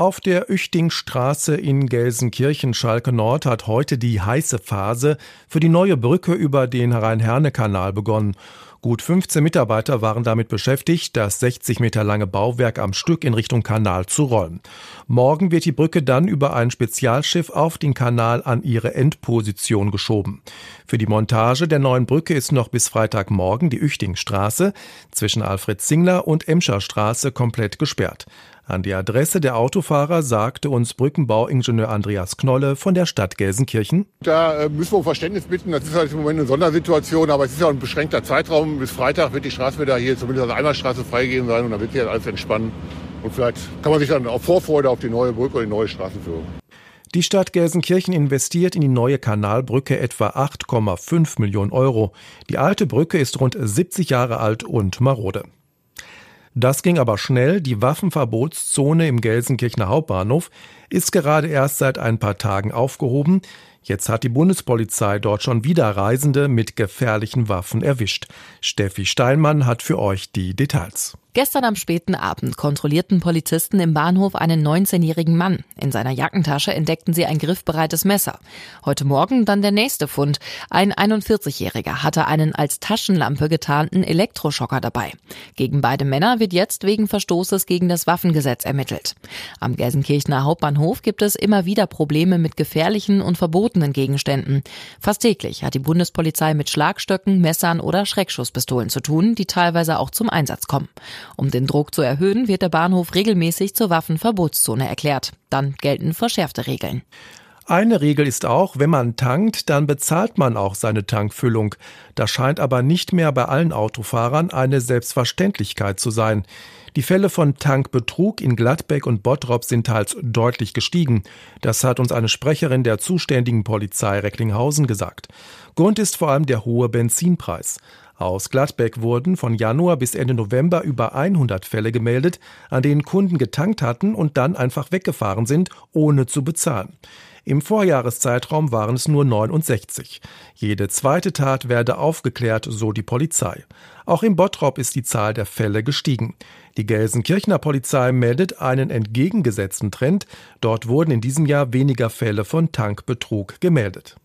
Auf der Üchtingstraße in Gelsenkirchen Schalke Nord hat heute die heiße Phase für die neue Brücke über den Rhein-Herne-Kanal begonnen. Gut 15 Mitarbeiter waren damit beschäftigt, das 60 Meter lange Bauwerk am Stück in Richtung Kanal zu rollen. Morgen wird die Brücke dann über ein Spezialschiff auf den Kanal an ihre Endposition geschoben. Für die Montage der neuen Brücke ist noch bis Freitagmorgen die Üchtingstraße zwischen Alfred Zingler und Emscher Straße komplett gesperrt. An die Adresse der Autofahrer sagte uns Brückenbauingenieur Andreas Knolle von der Stadt Gelsenkirchen. Da äh, müssen wir um Verständnis bitten. Das ist halt im Moment eine Sondersituation, aber es ist ja ein beschränkter Zeitraum. Bis Freitag wird die Straße wieder hier zumindest als Einbahnstraße freigegeben sein und dann wird sich alles entspannen. Und vielleicht kann man sich dann auch Vorfreude auf die neue Brücke oder die neue Straßenführung. Die Stadt Gelsenkirchen investiert in die neue Kanalbrücke etwa 8,5 Millionen Euro. Die alte Brücke ist rund 70 Jahre alt und marode. Das ging aber schnell. Die Waffenverbotszone im Gelsenkirchener Hauptbahnhof ist gerade erst seit ein paar Tagen aufgehoben. Jetzt hat die Bundespolizei dort schon wieder Reisende mit gefährlichen Waffen erwischt. Steffi Steinmann hat für euch die Details. Gestern am späten Abend kontrollierten Polizisten im Bahnhof einen 19-jährigen Mann. In seiner Jackentasche entdeckten sie ein griffbereites Messer. Heute Morgen dann der nächste Fund. Ein 41-Jähriger hatte einen als Taschenlampe getarnten Elektroschocker dabei. Gegen beide Männer wird jetzt wegen Verstoßes gegen das Waffengesetz ermittelt. Am Gelsenkirchener Hauptbahnhof gibt es immer wieder Probleme mit gefährlichen und verbotenen Gegenständen. Fast täglich hat die Bundespolizei mit Schlagstöcken, Messern oder Schreckschusspistolen zu tun, die teilweise auch zum Einsatz kommen. Um den Druck zu erhöhen, wird der Bahnhof regelmäßig zur Waffenverbotszone erklärt. Dann gelten verschärfte Regeln. Eine Regel ist auch, wenn man tankt, dann bezahlt man auch seine Tankfüllung. Das scheint aber nicht mehr bei allen Autofahrern eine Selbstverständlichkeit zu sein. Die Fälle von Tankbetrug in Gladbeck und Bottrop sind teils deutlich gestiegen. Das hat uns eine Sprecherin der zuständigen Polizei Recklinghausen gesagt. Grund ist vor allem der hohe Benzinpreis. Aus Gladbeck wurden von Januar bis Ende November über 100 Fälle gemeldet, an denen Kunden getankt hatten und dann einfach weggefahren sind, ohne zu bezahlen. Im Vorjahreszeitraum waren es nur 69. Jede zweite Tat werde aufgeklärt, so die Polizei. Auch im Bottrop ist die Zahl der Fälle gestiegen. Die Gelsenkirchener Polizei meldet einen entgegengesetzten Trend. Dort wurden in diesem Jahr weniger Fälle von Tankbetrug gemeldet.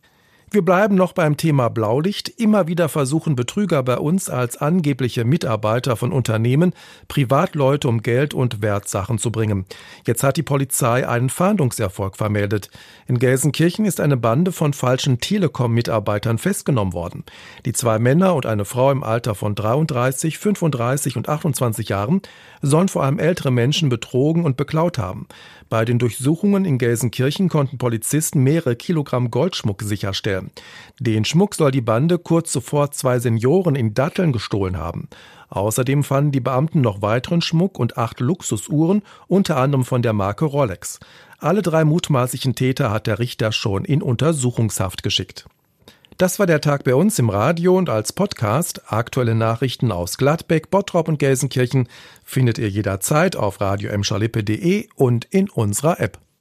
Wir bleiben noch beim Thema Blaulicht. Immer wieder versuchen Betrüger bei uns als angebliche Mitarbeiter von Unternehmen Privatleute um Geld und Wertsachen zu bringen. Jetzt hat die Polizei einen Fahndungserfolg vermeldet. In Gelsenkirchen ist eine Bande von falschen Telekom-Mitarbeitern festgenommen worden. Die zwei Männer und eine Frau im Alter von 33, 35 und 28 Jahren sollen vor allem ältere Menschen betrogen und beklaut haben. Bei den Durchsuchungen in Gelsenkirchen konnten Polizisten mehrere Kilogramm Goldschmuck sicherstellen. Den Schmuck soll die Bande kurz zuvor zwei Senioren in Datteln gestohlen haben. Außerdem fanden die Beamten noch weiteren Schmuck und acht Luxusuhren, unter anderem von der Marke Rolex. Alle drei mutmaßlichen Täter hat der Richter schon in Untersuchungshaft geschickt. Das war der Tag bei uns im Radio und als Podcast. Aktuelle Nachrichten aus Gladbeck, Bottrop und Gelsenkirchen findet ihr jederzeit auf radio und in unserer App.